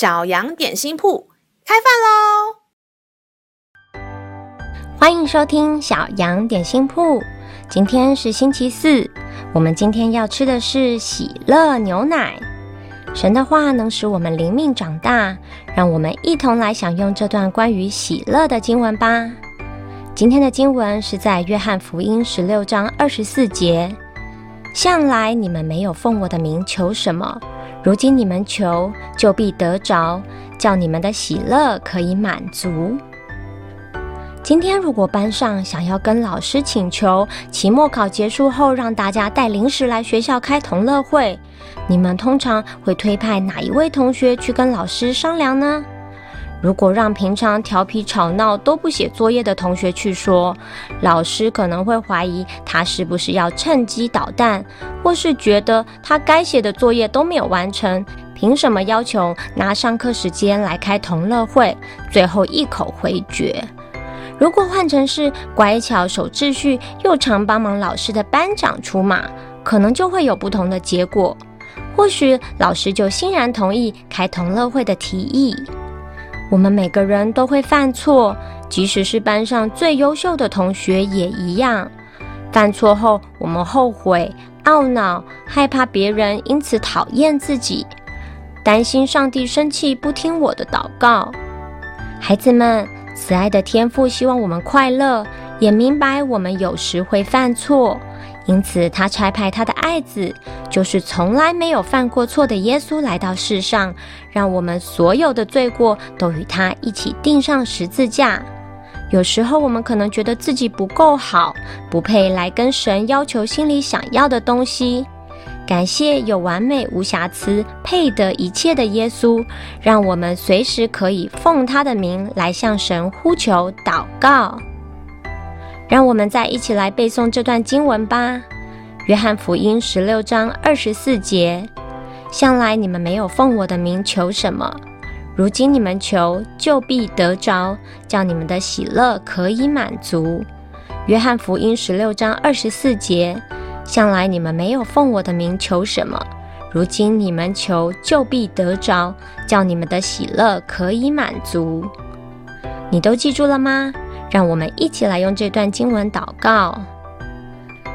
小羊点心铺开饭喽！欢迎收听小羊点心铺。今天是星期四，我们今天要吃的是喜乐牛奶。神的话能使我们灵命长大，让我们一同来享用这段关于喜乐的经文吧。今天的经文是在约翰福音十六章二十四节。向来你们没有奉我的名求什么，如今你们求，就必得着，叫你们的喜乐可以满足。今天如果班上想要跟老师请求，期末考结束后让大家带零食来学校开同乐会，你们通常会推派哪一位同学去跟老师商量呢？如果让平常调皮吵闹都不写作业的同学去说，老师可能会怀疑他是不是要趁机捣蛋，或是觉得他该写的作业都没有完成，凭什么要求拿上课时间来开同乐会，最后一口回绝。如果换成是乖巧守秩序又常帮忙老师的班长出马，可能就会有不同的结果，或许老师就欣然同意开同乐会的提议。我们每个人都会犯错，即使是班上最优秀的同学也一样。犯错后，我们后悔、懊恼、害怕别人因此讨厌自己，担心上帝生气不听我的祷告。孩子们，慈爱的天父希望我们快乐，也明白我们有时会犯错。因此，他差派他的爱子，就是从来没有犯过错的耶稣来到世上，让我们所有的罪过都与他一起钉上十字架。有时候，我们可能觉得自己不够好，不配来跟神要求心里想要的东西。感谢有完美无瑕疵、配得一切的耶稣，让我们随时可以奉他的名来向神呼求祷告。让我们再一起来背诵这段经文吧，《约翰福音》十六章二十四节：向来你们没有奉我的名求什么，如今你们求，就必得着，叫你们的喜乐可以满足。《约翰福音》十六章二十四节：向来你们没有奉我的名求什么，如今你们求，就必得着，叫你们的喜乐可以满足。你都记住了吗？让我们一起来用这段经文祷告。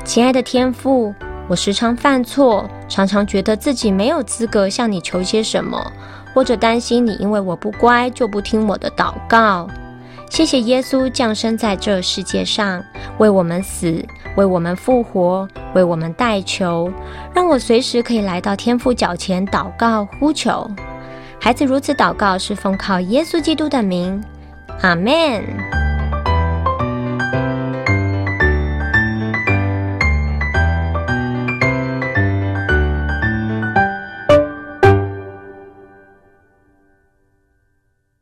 亲爱的天父，我时常犯错，常常觉得自己没有资格向你求些什么，或者担心你因为我不乖就不听我的祷告。谢谢耶稣降生在这世界上，为我们死，为我们复活，为我们代求，让我随时可以来到天父脚前祷告呼求。孩子如此祷告，是奉靠耶稣基督的名。阿门。